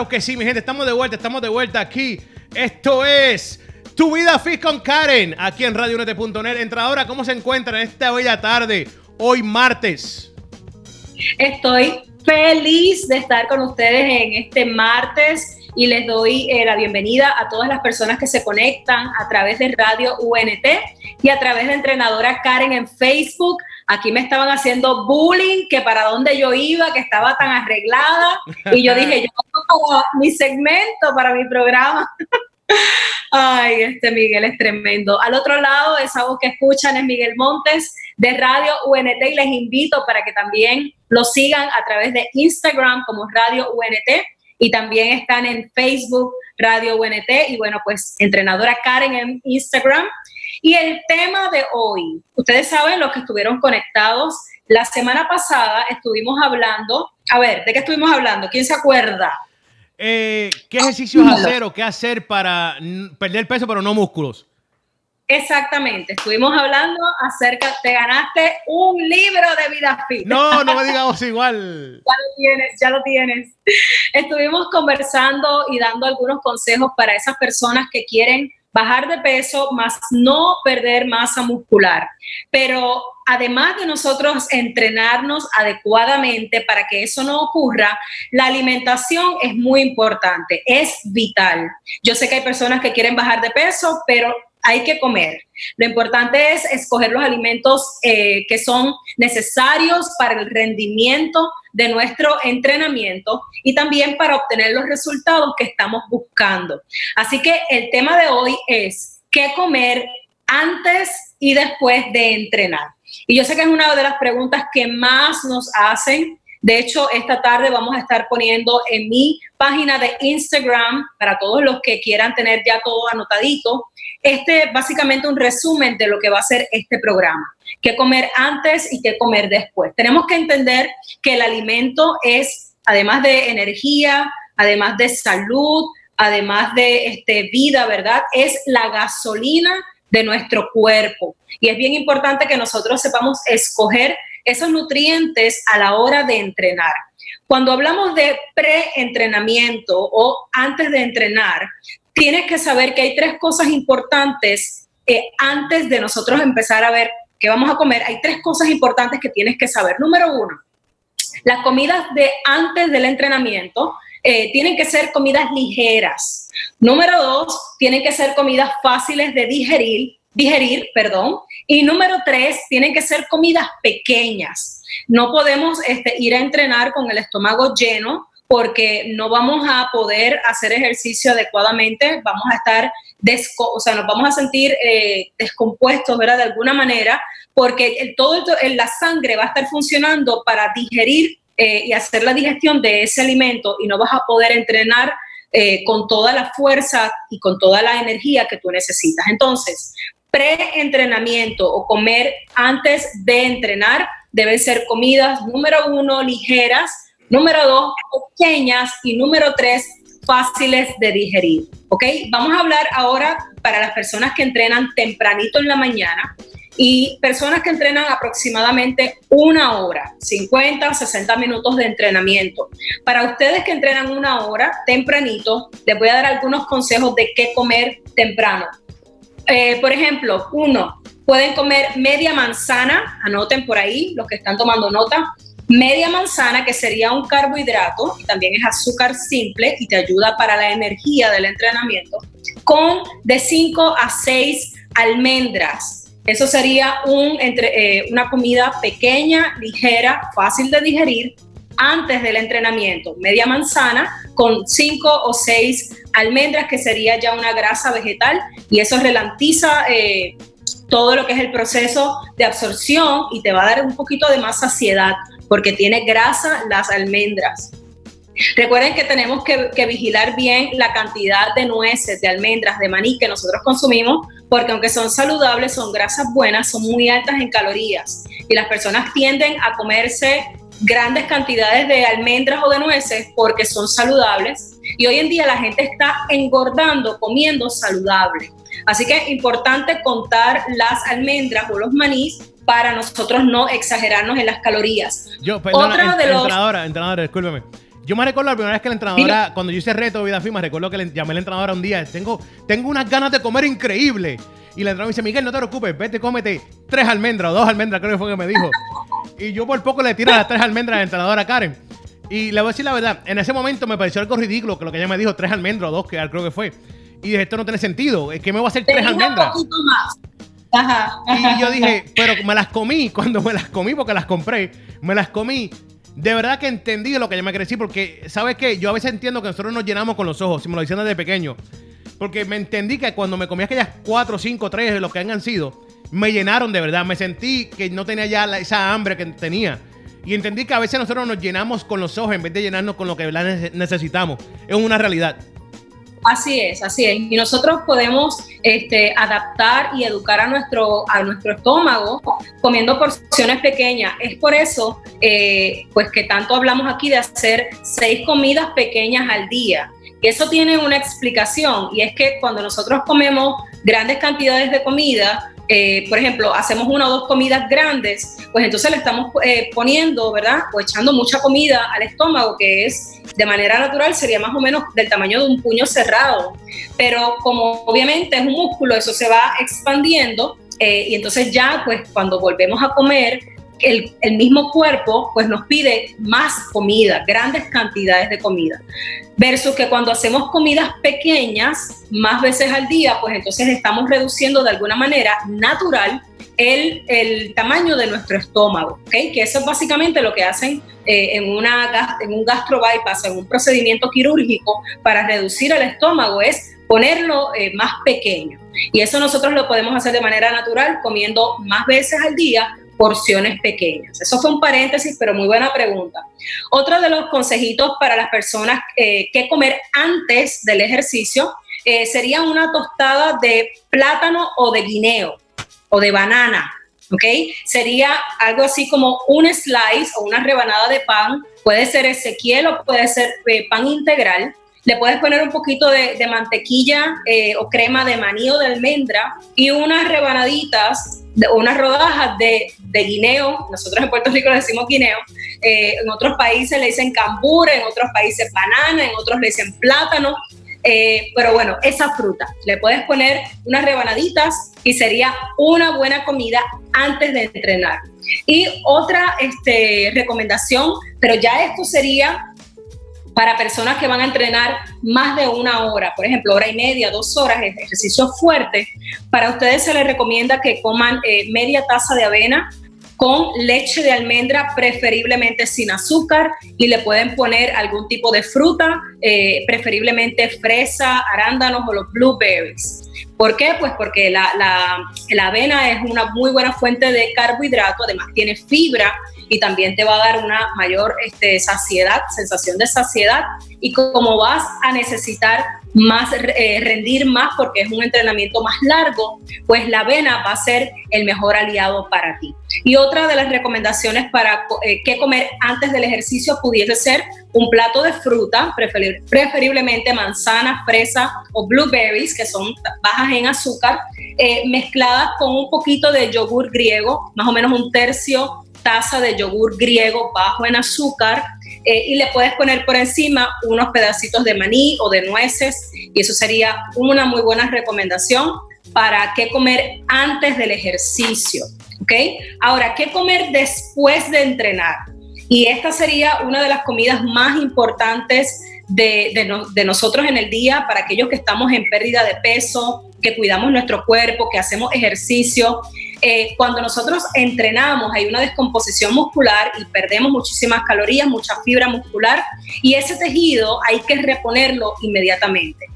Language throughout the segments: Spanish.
claro que sí, mi gente. Estamos de vuelta, estamos de vuelta aquí. Esto es Tu Vida Fit con Karen, aquí en RadioNet.net. Entradora, ¿cómo se encuentra en esta bella tarde, hoy martes? Estoy feliz de estar con ustedes en este martes y les doy eh, la bienvenida a todas las personas que se conectan a través de Radio UNT y a través de Entrenadora Karen en Facebook. Aquí me estaban haciendo bullying, que para dónde yo iba, que estaba tan arreglada. Y yo dije, yo para mi segmento, para mi programa. Ay, este Miguel es tremendo. Al otro lado, esa voz que escuchan es Miguel Montes de Radio UNT y les invito para que también lo sigan a través de Instagram como Radio UNT y también están en Facebook Radio UNT y bueno, pues entrenadora Karen en Instagram. Y el tema de hoy, ustedes saben los que estuvieron conectados, la semana pasada estuvimos hablando, a ver, ¿de qué estuvimos hablando? ¿Quién se acuerda? Eh, ¿Qué ejercicios hacer o qué hacer para perder peso pero no músculos? Exactamente, estuvimos hablando acerca, te ganaste un libro de vida fit. No, no me digamos igual. ya lo tienes, ya lo tienes. Estuvimos conversando y dando algunos consejos para esas personas que quieren bajar de peso, más no perder masa muscular. Pero además de nosotros entrenarnos adecuadamente para que eso no ocurra, la alimentación es muy importante, es vital. Yo sé que hay personas que quieren bajar de peso, pero hay que comer. Lo importante es escoger los alimentos eh, que son necesarios para el rendimiento de nuestro entrenamiento y también para obtener los resultados que estamos buscando. Así que el tema de hoy es qué comer antes y después de entrenar. Y yo sé que es una de las preguntas que más nos hacen de hecho, esta tarde vamos a estar poniendo en mi página de Instagram, para todos los que quieran tener ya todo anotadito, este básicamente un resumen de lo que va a ser este programa. Qué comer antes y qué comer después. Tenemos que entender que el alimento es, además de energía, además de salud, además de este, vida, ¿verdad? Es la gasolina de nuestro cuerpo. Y es bien importante que nosotros sepamos escoger esos nutrientes a la hora de entrenar. Cuando hablamos de pre-entrenamiento o antes de entrenar, tienes que saber que hay tres cosas importantes antes de nosotros empezar a ver qué vamos a comer. Hay tres cosas importantes que tienes que saber. Número uno, las comidas de antes del entrenamiento eh, tienen que ser comidas ligeras. Número dos, tienen que ser comidas fáciles de digerir digerir, perdón. Y número tres, tienen que ser comidas pequeñas. No podemos este, ir a entrenar con el estómago lleno porque no vamos a poder hacer ejercicio adecuadamente, vamos a estar, o sea, nos vamos a sentir eh, descompuestos, ¿verdad? De alguna manera, porque el, todo la sangre va a estar funcionando para digerir eh, y hacer la digestión de ese alimento y no vas a poder entrenar eh, con toda la fuerza y con toda la energía que tú necesitas. Entonces, pre-entrenamiento o comer antes de entrenar deben ser comidas, número uno, ligeras, número dos, pequeñas y número tres, fáciles de digerir. ¿Ok? Vamos a hablar ahora para las personas que entrenan tempranito en la mañana y personas que entrenan aproximadamente una hora, 50 60 minutos de entrenamiento. Para ustedes que entrenan una hora tempranito, les voy a dar algunos consejos de qué comer temprano. Eh, por ejemplo, uno, pueden comer media manzana, anoten por ahí los que están tomando nota, media manzana que sería un carbohidrato, y también es azúcar simple y te ayuda para la energía del entrenamiento, con de 5 a 6 almendras. Eso sería un, entre, eh, una comida pequeña, ligera, fácil de digerir antes del entrenamiento. Media manzana con 5 o 6 almendras, que sería ya una grasa vegetal, y eso relantiza eh, todo lo que es el proceso de absorción y te va a dar un poquito de más saciedad, porque tiene grasa las almendras. Recuerden que tenemos que, que, vigilar bien la cantidad de nueces, de almendras, de maní que nosotros consumimos, porque aunque son saludables, son grasas buenas, son muy altas en calorías. Y las personas tienden a comerse grandes cantidades de almendras o de nueces porque son saludables y hoy en día la gente está engordando comiendo saludable. Así que es importante contar las almendras o los manís para nosotros no exagerarnos en las calorías. Yo, perdona, Otra de entrenadora, entrenadora, discúlpeme. Yo me recuerdo la primera vez que la entrenadora, cuando yo hice reto de vida firma, recuerdo que le llamé a la entrenadora un día, tengo, tengo unas ganas de comer increíble. Y la entrenadora me dice, Miguel, no te preocupes, vete, cómete tres almendras o dos almendras, creo que fue que me dijo. Y yo por poco le tiro las tres almendras a la entrenadora Karen. Y le voy a decir la verdad, en ese momento me pareció algo ridículo que lo que ella me dijo, tres almendras o dos, que creo que fue. Y dije, esto no tiene sentido, es que me voy a hacer tres almendras. Ajá, Y yo dije, pero me las comí, cuando me las comí, porque las compré, me las comí. De verdad que entendí lo que ella me decir, porque, ¿sabes qué? Yo a veces entiendo que nosotros nos llenamos con los ojos, si me lo dicen desde pequeño. Porque me entendí que cuando me comí aquellas cuatro, cinco, tres de los que han sido, me llenaron de verdad. Me sentí que no tenía ya esa hambre que tenía. Y entendí que a veces nosotros nos llenamos con los ojos en vez de llenarnos con lo que necesitamos. Es una realidad. Así es, así es. Y nosotros podemos este, adaptar y educar a nuestro, a nuestro estómago comiendo porciones pequeñas. Es por eso, eh, pues que tanto hablamos aquí de hacer seis comidas pequeñas al día. Eso tiene una explicación y es que cuando nosotros comemos grandes cantidades de comida, eh, por ejemplo, hacemos una o dos comidas grandes, pues entonces le estamos eh, poniendo, ¿verdad? O echando mucha comida al estómago, que es de manera natural, sería más o menos del tamaño de un puño cerrado. Pero como obviamente es un músculo, eso se va expandiendo eh, y entonces ya, pues cuando volvemos a comer, el, mismo cuerpo pues nos pide más comida, grandes cantidades de comida. Versus que cuando hacemos comidas pequeñas, más veces al día, pues entonces estamos reduciendo de alguna manera natural el, el tamaño de nuestro estómago, ¿okay? Que eso es básicamente lo que hacen eh, en, una, en un gastro bypass, en un procedimiento quirúrgico para reducir el estómago, es ponerlo eh, más pequeño. Y eso nosotros lo podemos hacer de manera natural comiendo más veces al día porciones pequeñas. Eso fue un paréntesis, pero muy buena pregunta. Otro de los consejitos para las personas eh, que comer antes del ejercicio eh, sería una tostada de plátano o de guineo o de banana. ¿ok? Sería algo así como un slice o una rebanada de pan, puede ser Ezequiel o puede ser eh, pan integral. Le puedes poner un poquito de, mantequilla o crema de maní o de almendra y unas rebanaditas unas rodajas de, guineo, nosotros en Puerto Rico le decimos guineo, eh, en otros países le dicen cambur, en otros países banana, en otros le dicen plátano, eh, pero bueno, esa fruta, le puedes poner unas rebanaditas y sería una buena comida antes de entrenar. Y otra este, recomendación, pero ya esto sería para personas que van a entrenar más de una hora, por ejemplo, hora y media, dos horas, ejercicio fuerte, para ustedes se les recomienda que coman eh, media taza de avena con leche de almendra, preferiblemente sin azúcar, y le pueden poner algún tipo de fruta, eh, preferiblemente fresa, arándanos o los blueberries. ¿Por qué? Pues porque la, la avena es una muy buena fuente de carbohidrato, además tiene fibra y también te va a dar una mayor este, saciedad, sensación de saciedad. Y como vas a necesitar más eh, rendir más porque es un entrenamiento más largo, pues la avena va a ser el mejor aliado para ti. Y otra de las recomendaciones para eh, qué comer antes del ejercicio pudiese ser un plato de fruta, preferiblemente manzana, fresa o blueberries, que son bajas en azúcar, eh, mezcladas con un poquito de yogur griego, más o menos un tercio taza de yogur griego bajo en azúcar eh, y le puedes poner por encima unos pedacitos de maní o de nueces y eso sería una muy buena recomendación para qué comer antes del ejercicio, ¿ok? Ahora, ¿qué comer después de entrenar? Y esta sería una de las comidas más importantes de, nosotros en el día para aquellos que estamos en pérdida de peso, que cuidamos nuestro cuerpo, que hacemos ejercicio. Eh, cuando nosotros entrenamos hay una descomposición muscular y perdemos muchísimas calorías, mucha fibra muscular y ese tejido hay que reponerlo inmediatamente.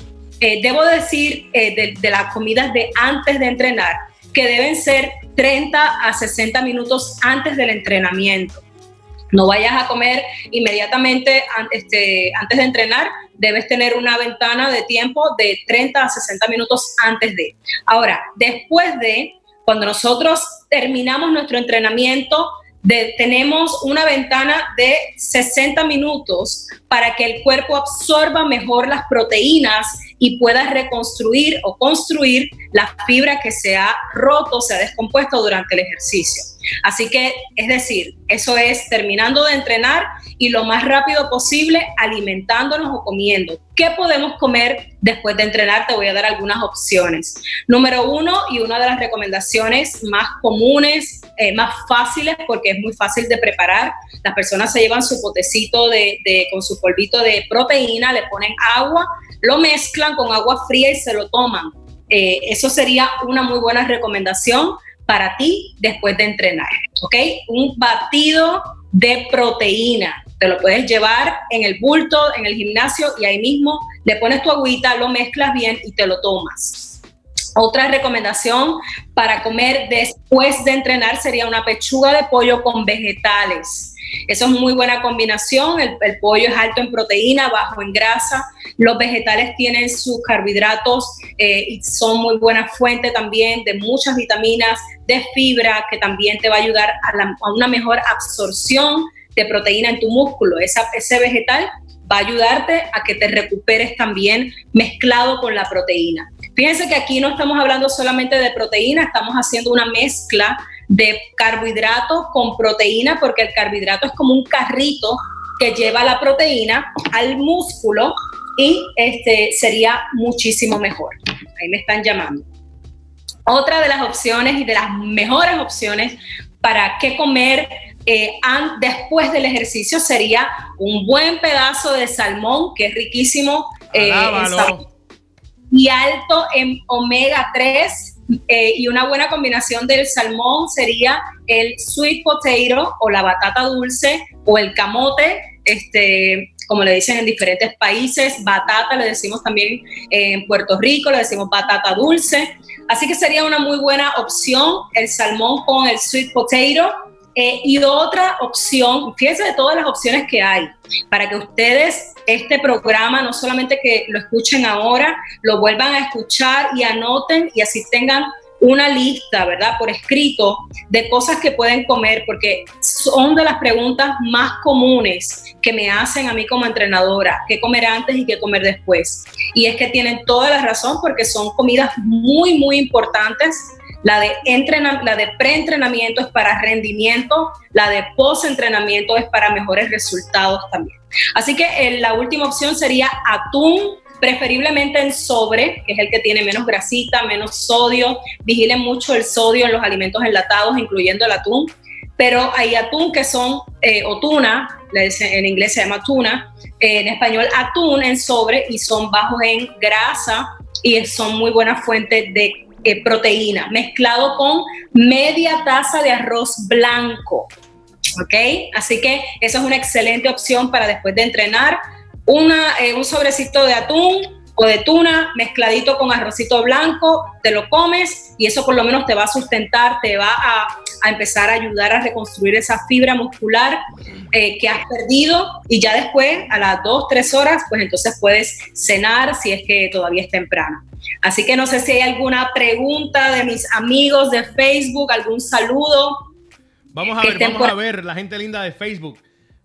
Eh, debo decir eh, de, de las comidas de antes de entrenar que deben ser 30 a 60 minutos antes del entrenamiento. No vayas a comer inmediatamente este, antes de entrenar, debes tener una ventana de tiempo de 30 a 60 minutos antes de. Ahora, después de, cuando nosotros terminamos nuestro entrenamiento, tenemos una ventana de 60 minutos para que el cuerpo absorba mejor las proteínas y puedas reconstruir o construir la fibra que se ha roto, se ha descompuesto durante el ejercicio. Así que, es decir, eso es terminando de entrenar y lo más rápido posible alimentándonos o comiendo. ¿Qué podemos comer después de entrenar? Te voy a dar algunas opciones. Número uno, y una de las recomendaciones más comunes, eh, más fáciles, porque es muy fácil de preparar. Las personas se llevan su potecito de, con su polvito de proteína, le ponen agua, lo mezclan con agua fría y se lo toman. Eh, eso sería una muy buena recomendación para ti después de entrenar, ¿ok? Un batido de proteína. Te lo puedes llevar en el bulto, en el gimnasio y ahí mismo le pones tu agüita, lo mezclas bien y te lo tomas. Otra recomendación para comer después de entrenar sería una pechuga de pollo con vegetales. Eso es muy buena combinación. El, pollo es alto en proteína, bajo en grasa. Los vegetales tienen sus carbohidratos eh, y son muy buena fuente también de muchas vitaminas, de fibra, que también te va a ayudar a, una mejor absorción de proteína en tu músculo. ese vegetal va a ayudarte a que te recuperes también mezclado con la proteína. Fíjense que aquí no estamos hablando solamente de proteína, estamos haciendo una mezcla de carbohidratos con proteína, porque el carbohidrato es como un carrito que lleva la proteína al músculo y este sería muchísimo mejor. Ahí me están llamando. Otra de las opciones y de las mejores opciones para qué comer eh, después del ejercicio sería un buen pedazo de salmón, que es riquísimo eh, y alto en omega 3 eh, y una buena combinación del salmón sería el sweet potato o la batata dulce o el camote, este, como le dicen en diferentes países, batata le decimos también en Puerto Rico, le decimos batata dulce. Así que sería una muy buena opción el salmón con el sweet potato. Eh, y otra opción, fíjense de todas las opciones que hay, para que ustedes este programa, no solamente que lo escuchen ahora, lo vuelvan a escuchar y anoten y así tengan una lista, ¿verdad? Por escrito de cosas que pueden comer, porque son de las preguntas más comunes que me hacen a mí como entrenadora, qué comer antes y qué comer después. Y es que tienen toda la razón porque son comidas muy, muy importantes la de, la de preentrenamiento es para rendimiento, la de post-entrenamiento es para mejores resultados también. Así que eh, la última opción sería atún, preferiblemente en sobre, que es el que tiene menos grasita, menos sodio. Vigilen mucho el sodio en los alimentos enlatados, incluyendo el atún. Pero hay atún que son, eh, o tuna, en inglés se llama tuna, eh, en español atún en sobre y son bajos en grasa y son muy buena fuente de eh, proteína, mezclado con media taza de arroz blanco. ¿Ok? Así que esa es una excelente opción para después de entrenar. Eh, un sobrecito de atún o de tuna mezcladito con arrocito blanco, te lo comes y eso por lo menos te va a sustentar, te va a, empezar a ayudar a reconstruir esa fibra muscular eh, que has perdido y ya después a las dos, tres horas, pues entonces puedes cenar si es que todavía es temprano. Así que no sé si hay alguna pregunta de mis amigos de Facebook, algún saludo. Vamos a ver, vamos a ver, la gente linda de Facebook.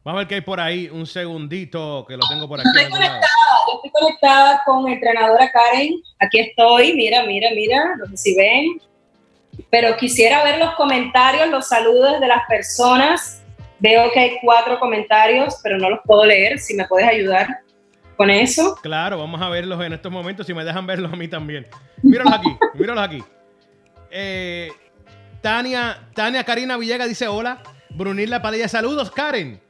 Vamos a ver qué hay por ahí. Un segundito que lo tengo por aquí. Estoy conectada, yo estoy conectada con entrenadora Karen. Aquí estoy, mira, mira, mira, no sé si ven. Pero quisiera ver los comentarios, los saludos de las personas. Veo que hay cuatro comentarios, pero no los puedo leer. Si me puedes ayudar con eso. Claro, vamos a verlos en estos momentos, si me dejan verlos a mí también. Míralos aquí, míralos aquí. Eh, Tania, Tania Karina Villegas dice hola. Brunilda Padilla, saludos, Karen.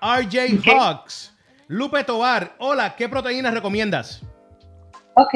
RJ Hawks. Lupe Tobar, hola, ¿qué proteínas recomiendas? Ok,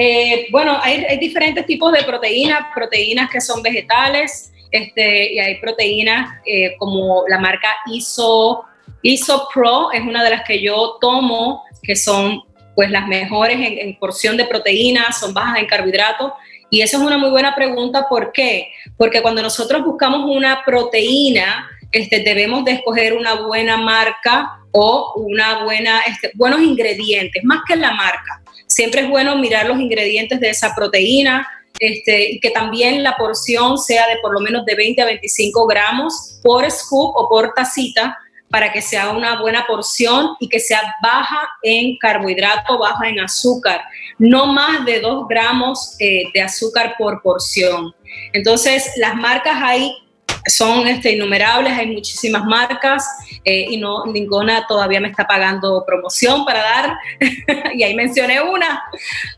eh, bueno, hay, diferentes tipos de proteínas, proteínas que son vegetales, este, y hay proteínas eh, como la marca ISO, ISO Pro, es una de las que yo tomo que son pues las mejores en, porción de proteínas, son bajas en carbohidratos. Y eso es una muy buena pregunta, ¿por qué? Porque cuando nosotros buscamos una proteína, este, debemos de escoger una buena marca o una buena, este, buenos ingredientes, más que la marca. Siempre es bueno mirar los ingredientes de esa proteína, este, y que también la porción sea de por lo menos de 20 a 25 gramos por scoop o por tacita para que sea una buena porción y que sea baja en carbohidrato, baja en azúcar, no más de 2 gramos eh, de azúcar por porción. Entonces, las marcas hay son este, innumerables, hay muchísimas marcas eh, y no ninguna todavía me está pagando promoción para dar, y ahí mencioné una,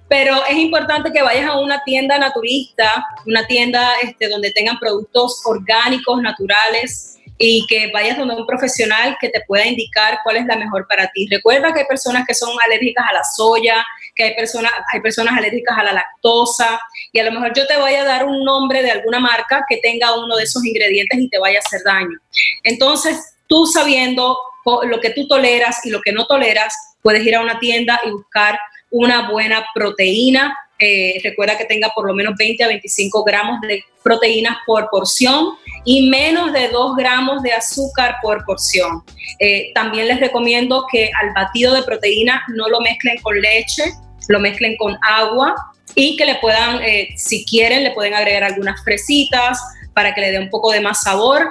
pero es importante que vayas a una tienda naturista, una tienda este, donde tengan productos orgánicos, naturales, y que vayas donde un profesional que te pueda indicar cuál es la mejor para ti. Recuerda que hay personas que son alérgicas a la soya, que hay personas, hay personas alérgicas a la lactosa y a lo mejor yo te voy a dar un nombre de alguna marca que tenga uno de esos ingredientes y te vaya a hacer daño. Entonces, tú sabiendo lo que tú toleras y lo que no toleras, puedes ir a una tienda y buscar una buena proteína eh, recuerda que tenga por lo menos 20 a 25 gramos de proteínas por porción y menos de 2 gramos de azúcar por porción. Eh, también les recomiendo que al batido de proteína no lo mezclen con leche, lo mezclen con agua y que le puedan, eh, si quieren, le pueden agregar algunas fresitas para que le dé un poco de más sabor,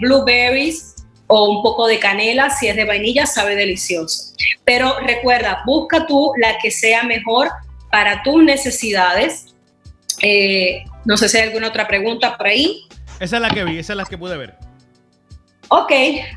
blueberries o un poco de canela, si es de vainilla, sabe delicioso. Pero recuerda, busca tú la que sea mejor para tus necesidades. Eh, no sé si hay alguna otra pregunta por ahí. Esa es la que vi, esa es la que pude ver. Ok,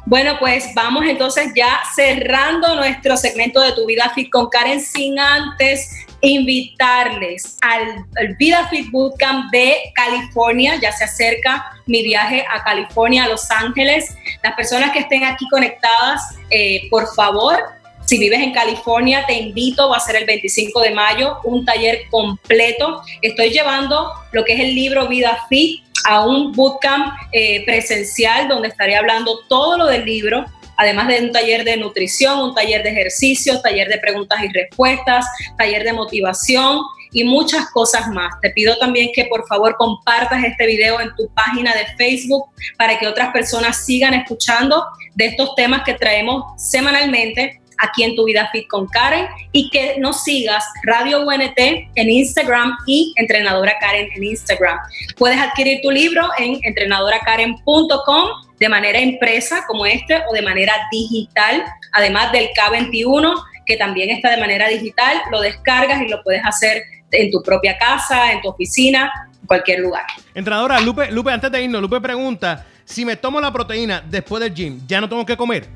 bueno, pues vamos entonces ya cerrando nuestro segmento de Tu Vida Fit con Karen sin antes invitarles al, Vida Fit Bootcamp de California. Ya se acerca mi viaje a California, a Los Ángeles. Las personas que estén aquí conectadas, eh, por favor, si vives en California, te invito, va a ser el 25 de mayo, un taller completo. Estoy llevando lo que es el libro Vida Fit a un bootcamp eh, presencial donde estaré hablando todo lo del libro, además de un taller de nutrición, un taller de ejercicios, taller de preguntas y respuestas, taller de motivación y muchas cosas más. Te pido también que por favor compartas este video en tu página de Facebook para que otras personas sigan escuchando de estos temas que traemos semanalmente aquí en Tu Vida Fit con Karen y que nos sigas Radio UNT en Instagram y Entrenadora Karen en Instagram. Puedes adquirir tu libro en entrenadoracaren.com de manera impresa como este o de manera digital, además del K21 que también está de manera digital, lo descargas y lo puedes hacer en tu propia casa, en tu oficina, en cualquier lugar. Entrenadora, Lupe, Lupe, antes de irnos, Lupe pregunta, si me tomo la proteína después del gym, ¿ya no tengo que comer?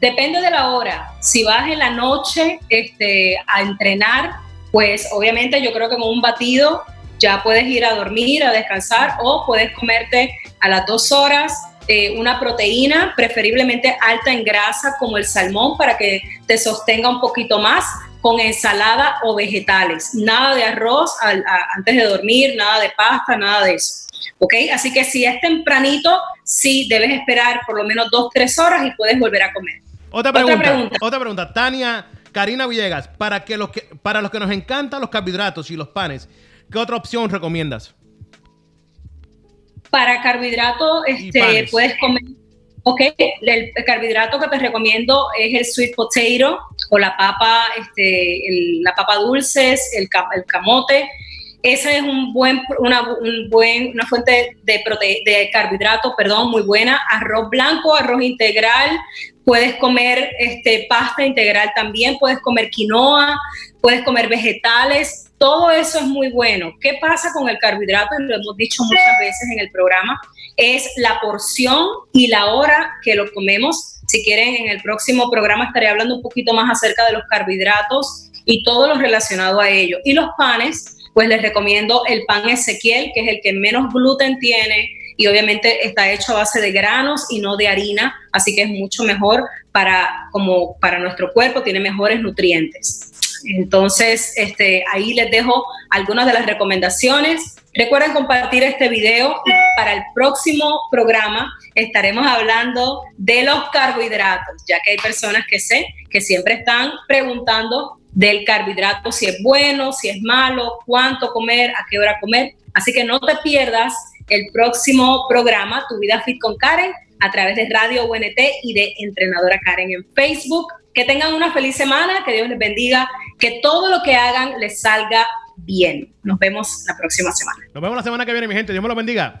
Depende de la hora. Si vas en la noche este, a entrenar, pues obviamente yo creo que con un batido ya puedes ir a dormir, a descansar o puedes comerte a las dos horas eh, una proteína, preferiblemente alta en grasa como el salmón para que te sostenga un poquito más con ensalada o vegetales. Nada de arroz antes de dormir, nada de pasta, nada de eso. ¿Ok? Así que si es tempranito, sí debes esperar por lo menos dos, tres horas y puedes volver a comer. Otra pregunta, otra pregunta. Tania, Karina Villegas, para, que los que, para los que nos encantan los carbohidratos y los panes, ¿qué otra opción recomiendas? Para carbohidratos, este, puedes comer. Ok, el, carbohidrato que te recomiendo es el sweet potato o la papa, este, la papa dulces, el, el camote. Esa es un buen, una, un buen, una fuente de, de carbohidratos, perdón, muy buena. Arroz blanco, arroz integral, puedes comer este, pasta integral también, puedes comer quinoa, puedes comer vegetales, todo eso es muy bueno. ¿Qué pasa con el carbohidrato? Lo hemos dicho muchas veces en el programa, es la porción y la hora que lo comemos. Si quieren, en el próximo programa estaré hablando un poquito más acerca de los carbohidratos y todo lo relacionado a ello. Y los panes, pues les recomiendo el pan Ezequiel, que es el que menos gluten tiene, y obviamente está hecho a base de granos y no de harina, así que es mucho mejor para, como para nuestro cuerpo, tiene mejores nutrientes. Entonces, este, ahí les dejo algunas de las recomendaciones. Recuerden compartir este video para el próximo programa estaremos hablando de los carbohidratos, ya que hay personas que sé que siempre están preguntando del carbohidrato, si es bueno, si es malo, cuánto comer, a qué hora comer. Así que no te pierdas el próximo programa, Tu Vida Fit con Karen, a través de Radio UNT y de Entrenadora Karen en Facebook. Que tengan una feliz semana, que Dios les bendiga, que todo lo que hagan les salga bien. Nos vemos la próxima semana. Nos vemos la semana que viene, mi gente. Dios me lo bendiga.